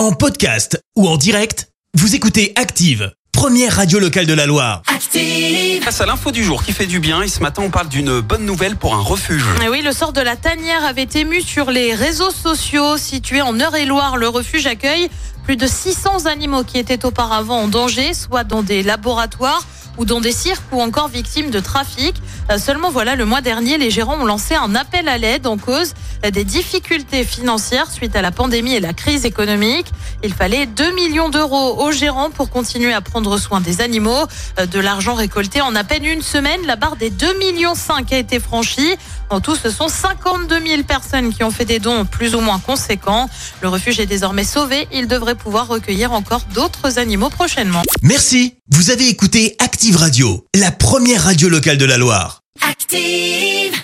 En podcast ou en direct, vous écoutez Active, première radio locale de la Loire. Active. Face à l'info du jour qui fait du bien et ce matin on parle d'une bonne nouvelle pour un refuge. Et oui, le sort de la tanière avait ému sur les réseaux sociaux. Situé en Eure-et-Loire, le refuge accueille plus de 600 animaux qui étaient auparavant en danger, soit dans des laboratoires ou dans des cirques ou encore victimes de trafic. Euh, Seulement voilà, le mois dernier, les gérants ont lancé un appel à l'aide en cause des difficultés financières suite à la pandémie et la crise économique. Il fallait 2 millions d'euros aux gérants pour continuer à prendre soin des animaux. Euh, De l'argent récolté en à peine une semaine, la barre des 2 millions 5 a été franchie. En tout, ce sont 52 000 personnes qui ont fait des dons plus ou moins conséquents. Le refuge est désormais sauvé. Il devrait pouvoir recueillir encore d'autres animaux prochainement. Merci, vous avez écouté Active Radio, la première radio locale de la Loire. Active.